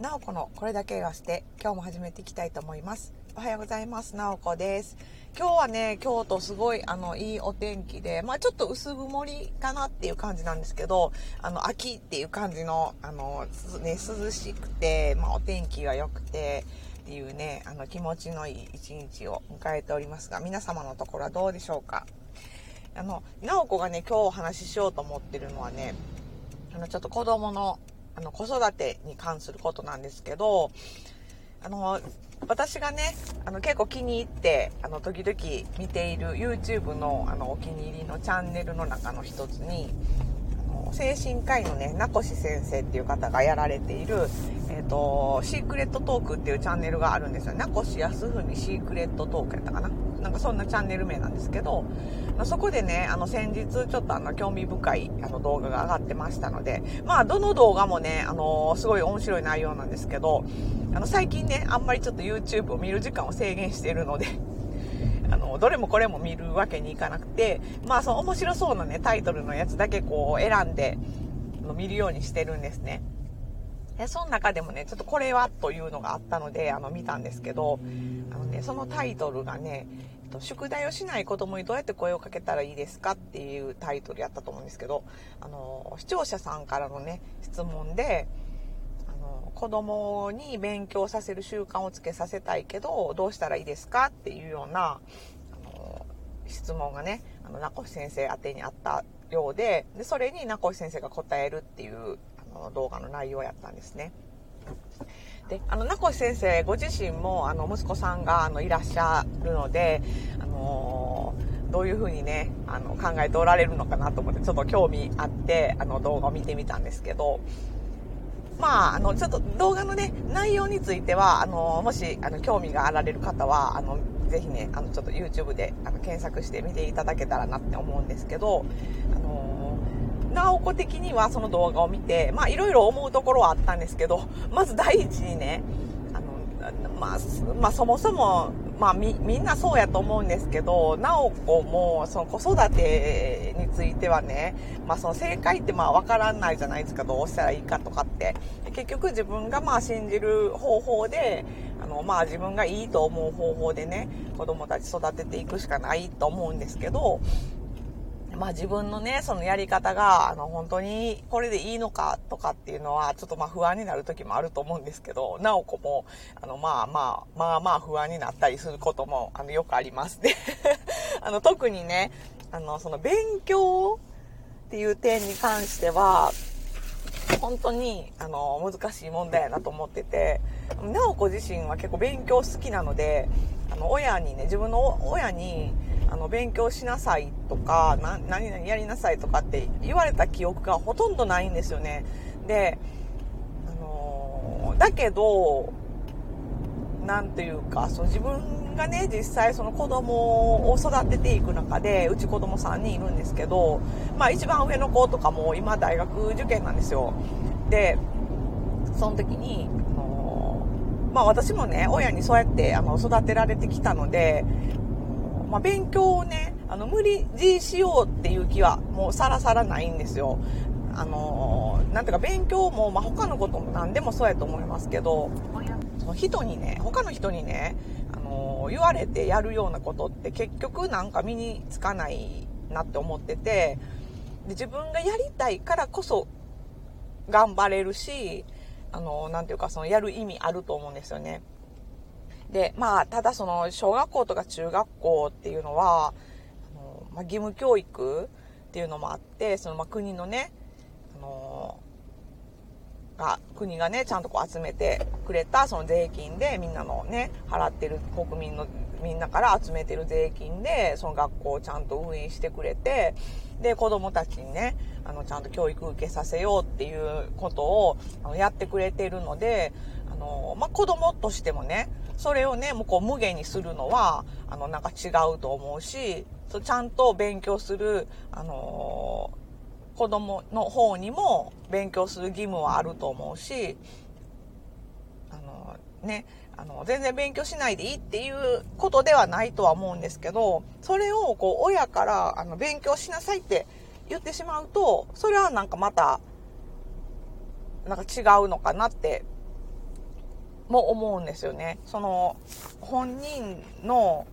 なおこのこれだけがして今日も始めていきたいと思います。おはようございます。なおこです。今日はね京都すごいあのいいお天気でまあちょっと薄曇りかなっていう感じなんですけどあの秋っていう感じのあのね涼しくてまあお天気が良くてっていうねあの気持ちのいい一日を迎えておりますが皆様のところはどうでしょうか？あの直子がね今日お話ししようと思ってるのはねあのちょっと子供のあの子育てに関することなんですけどあの私がねあの結構気に入ってあの時々見ている YouTube のあのお気に入りのチャンネルの中の一つにあの精神科医のね名越先生っていう方がやられている、えーと、シークレットトークっていうチャンネルがあるんですよ。名越康文シークレットトークやったかな。なんかそんなチャンネル名なんですけどまあそこでねあの先日ちょっとあの興味深いあの動画が上がってましたのでまあどの動画もねあのすごい面白い内容なんですけどあの最近ねあんまりちょっと YouTube を見る時間を制限しているので あのどれもこれも見るわけにいかなくてまあその面白そうなねタイトルのやつだけこう選んで見るようにしてるんですね。でその中でもねちょっとこれはというのがあったのであの見たんですけどあのねそのタイトルがねと、宿題をしない子供にどうやって声をかけたらいいですかっていうタイトルやったと思うんですけど、あの、視聴者さんからのね、質問で、あの、子供に勉強させる習慣をつけさせたいけど、どうしたらいいですかっていうような、あの、質問がね、あの、名越先生宛てにあったようで、で、それに名越先生が答えるっていう、あの、動画の内容やったんですね。であの名越先生ご自身もあの息子さんがあのいらっしゃるので、あのー、どういうふうにねあの考えておられるのかなと思ってちょっと興味あってあの動画を見てみたんですけどまあ、あのちょっと動画のね内容についてはあのもしあの興味があられる方はあのぜひねあのちょっと YouTube であの検索して見ていただけたらなって思うんですけど、あの直子的にはその動画を見て、まあいろいろ思うところはあったんですけど、まず第一にね、あの、まあ、まあ、そもそも、まあみ、みんなそうやと思うんですけど、直子もその子育てについてはね、まあその正解ってまあわからないじゃないですか、どうしたらいいかとかって。結局自分がまあ信じる方法で、あのまあ自分がいいと思う方法でね、子供たち育てていくしかないと思うんですけど、まあ自分のね、そのやり方が、あの、本当にこれでいいのかとかっていうのは、ちょっとまあ不安になる時もあると思うんですけど、なおこも、あの、まあまあ、まあまあ不安になったりすることも、あの、よくありますで、あの、特にね、あの、その勉強っていう点に関しては、本当に、あの、難しい問題やなと思ってて、なおこ自身は結構勉強好きなので、あの、親にね、自分の親に、あの勉強しなさいとか何々やりなさいとかって言われた記憶がほとんどないんですよね。で、あのー、だけど何ていうかその自分がね実際その子供を育てていく中でうち子供3人いるんですけど、まあ、一番上の子とかも今大学受験なんですよ。でその時に、あのー、まあ、私もね親にそうやってあの育てられてきたのでまあ、勉強をね、あの、無理強いしようっていう気はもうさらさらないんですよ。あのー、なんていうか勉強も、まあ、他のことも何でもそうやと思いますけど、その人にね、他の人にね、あのー、言われてやるようなことって結局なんか身につかないなって思ってて、で自分がやりたいからこそ頑張れるし、あのー、なんていうかそのやる意味あると思うんですよね。で、まあ、ただその、小学校とか中学校っていうのは、あのまあ、義務教育っていうのもあって、その、まあ、国のね、あのが、国がね、ちゃんとこう集めてくれた、その税金で、みんなのね、払ってる国民の、みんなから集めてる税金で、その学校をちゃんと運営してくれて、で、子供たちにね、あの、ちゃんと教育受けさせようっていうことを、あの、やってくれてるので、あの、まあ、子供としてもね、それをね、もうこう無限にするのは、あの、なんか違うと思うし、そうちゃんと勉強する、あのー、子供の方にも勉強する義務はあると思うし、あのー、ね、あの、全然勉強しないでいいっていうことではないとは思うんですけど、それをこう、親から、あの、勉強しなさいって言ってしまうと、それはなんかまた、なんか違うのかなっても思うんですよね。その、本人の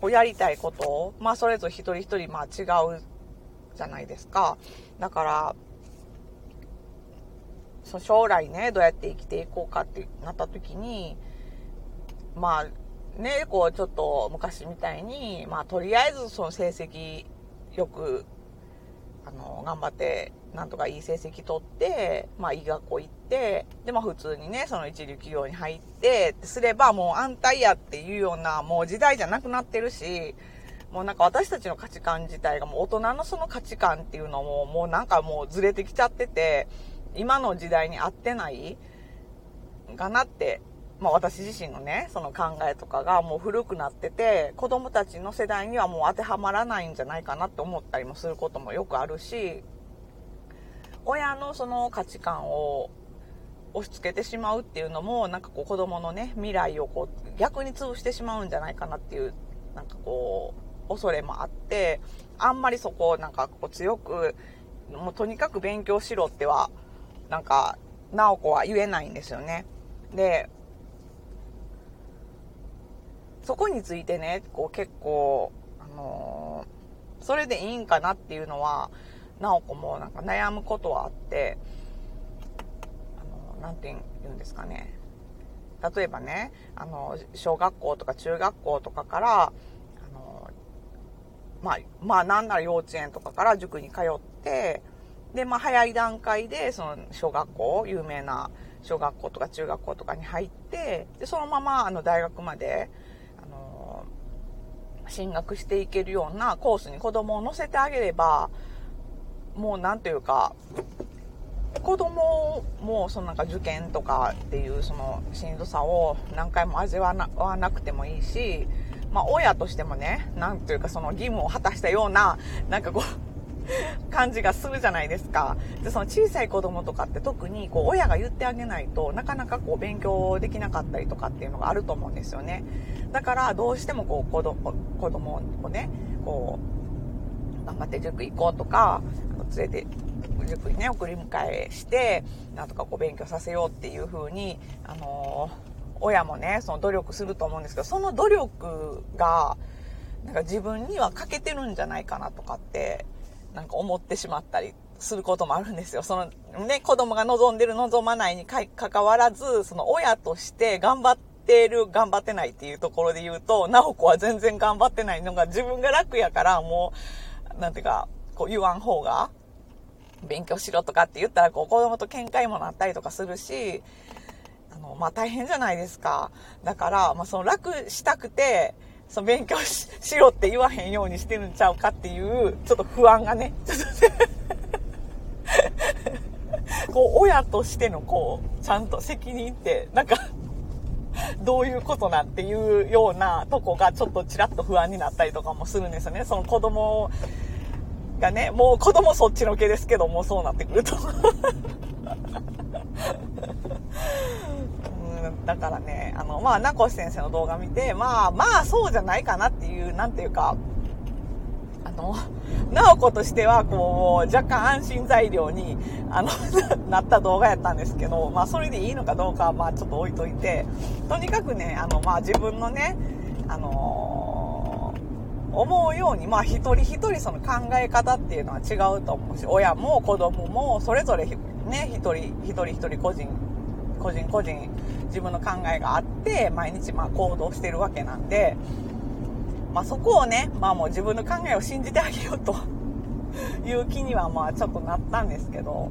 こうやりたいことを、まあそれぞれ一人一人まあ違うじゃないですか。だから、そ将来ね、どうやって生きていこうかってなった時に、まあね、こうちょっと昔みたいに、まあとりあえずその成績よく、あの、頑張ってなんとかいい成績取って、まあいい学校行って、で、まあ普通にね、その一流企業に入って、すればもう安泰やっていうような、もう時代じゃなくなってるし、もうなんか私たちの価値観自体がもう大人のその価値観っていうのももうなんかもうずれてきちゃってて、今の時代に合ってないかなって、まあ私自身のね、その考えとかがもう古くなってて、子供たちの世代にはもう当てはまらないんじゃないかなって思ったりもすることもよくあるし、親のその価値観を押し付けてしまうっていうのもなんかこう子供のね未来をこう逆に潰してしまうんじゃないかなっていうなんかこう恐れもあってあんまりそこをなんかこう強くもうとにかく勉強しろってはなんか直子は言えないんですよね。でそこについてねこう結構あのー、それでいいんかなっていうのは直子もなんか悩むことはあって、あの、なんて言うんですかね。例えばね、あの、小学校とか中学校とかから、あの、まあ、まあ、なんなら幼稚園とかから塾に通って、で、まあ、早い段階で、その、小学校、有名な小学校とか中学校とかに入って、で、そのまま、あの、大学まで、あの、進学していけるようなコースに子供を乗せてあげれば、もう何ていうか子供もそのなんか受験とかっていうそのしんどさを何回も味わわなくてもいいし、まあ、親としてもね何ていうかその義務を果たしたようななんかこう 感じがするじゃないですか。で、その小さい子供とかって特にこう親が言ってあげないとなかなかこう勉強できなかったりとかっていうのがあると思うんですよね。だからどうしてもこう子供子供をね、こう頑張って塾行こうとか、連れて塾にね送り迎えしてなんとかこう勉強させようっていう風にあの親もねその努力すると思うんですけどその努力がなんか自分には欠けてるんじゃないかなとかってなんか思ってしまったりすることもあるんですよ。そのね、子供が望んでる望まないにかかわらず、その親として頑張ってる、頑張ってないっていうところで言うと、直子は全然頑張ってないのが自分が楽やから、もう、なんていうか、こう言わん方が勉強しろとかって言ったらこう子供と喧嘩にもなったりとかするし、あの、まあ、大変じゃないですか。だから、まあ、その楽したくて、その勉強しろって言わへんようにしてるんちゃうかっていう、ちょっと不安がね、こう、親としてのこう、ちゃんと責任って、なんかどういうことなんていうようなとこがちょっとちらっと不安になったりとかもするんですよね。その子供がね、もう子供そっちのけですけど、もうそうなってくると。うんだからね、あの、まあ、名越先生の動画見て、まあ、まあ、そうじゃないかなっていう、なんていうか、あの、直子としては、こう、若干安心材料に、あの、なった動画やったんですけど、まあ、それでいいのかどうかは、まあ、ちょっと置いといて、とにかくね、あの、まあ、自分のね、あの思うように、まあ一人一人その考え方っていうのは違うと思うし、親も子供もそれぞれね、一人一人一人個人、個人個人自分の考えがあって、毎日まあ行動してるわけなんで、まあそこをね、まあもう自分の考えを信じてあげようと いう気にはまあちょっとなったんですけど、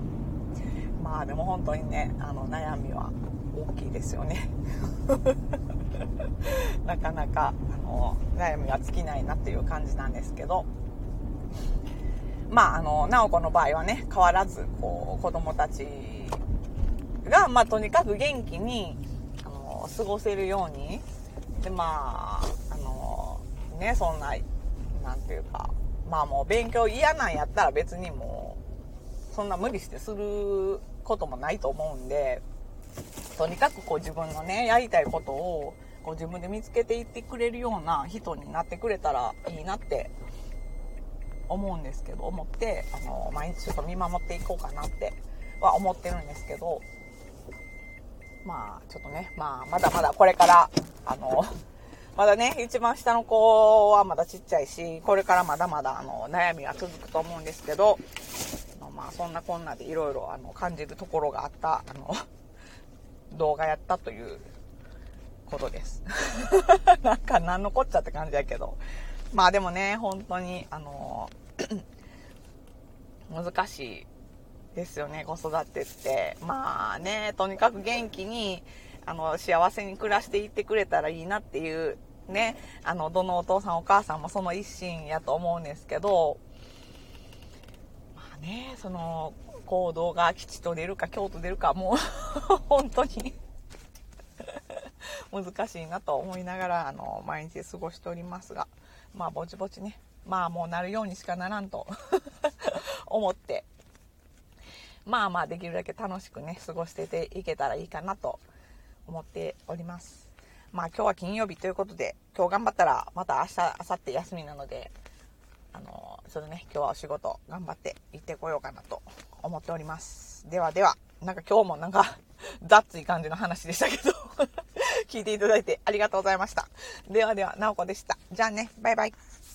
まあでも本当にね、あの悩みは大きいですよね。なかなかあの悩みが尽きないなっていう感じなんですけど。まああの直子の場合はね変わらずこう子供たちが、まあ、とにかく元気にあの過ごせるように。でまああのねそんななんていうかまあもう勉強嫌なんやったら別にもうそんな無理してすることもないと思うんで。とにかくこう自分のねやりたいことをこう自分で見つけていってくれるような人になってくれたらいいなって思うんですけど思ってあの毎日ちょっと見守っていこうかなっては思ってるんですけどまあ、ちょっとね、まあ、まだまだこれから、あの、まだね、一番下の子はまだちっちゃいし、これからまだまだあの悩みは続くと思うんですけど、まあそんなこんなでいろいろ感じるところがあったあの動画やったということです。なんか何のこっちゃって感じやけど。まあでもね、本当にあの 難しいですよね、子育てって。まあね、とにかく元気にあの幸せに暮らしていってくれたらいいなっていうね、あの、どのお父さんお母さんもその一心やと思うんですけど、その、行動が吉と出るか京都出るか、もう 本当に 難しいなと思いながら、あの、毎日過ごしておりますが、まあ、ぼちぼちね、まあ、もうなるようにしかならんと 思って、まあまあ、できるだけ楽しくね、過ごしてていけたらいいかなと思っております。まあ今日は金曜日ということで、今日頑張ったらまた明日、明後日休みなので、その、ね、今日はお仕事頑張って行ってこようかなと思っております。ではでは、なんか今日もなんか 雑い感じの話でしたけど 聞いていただいてありがとうございました。ではでは、なおこでした。じゃあね、バイバイ。